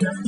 Yeah.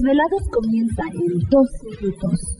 Desvelados comienza en 2 minutos.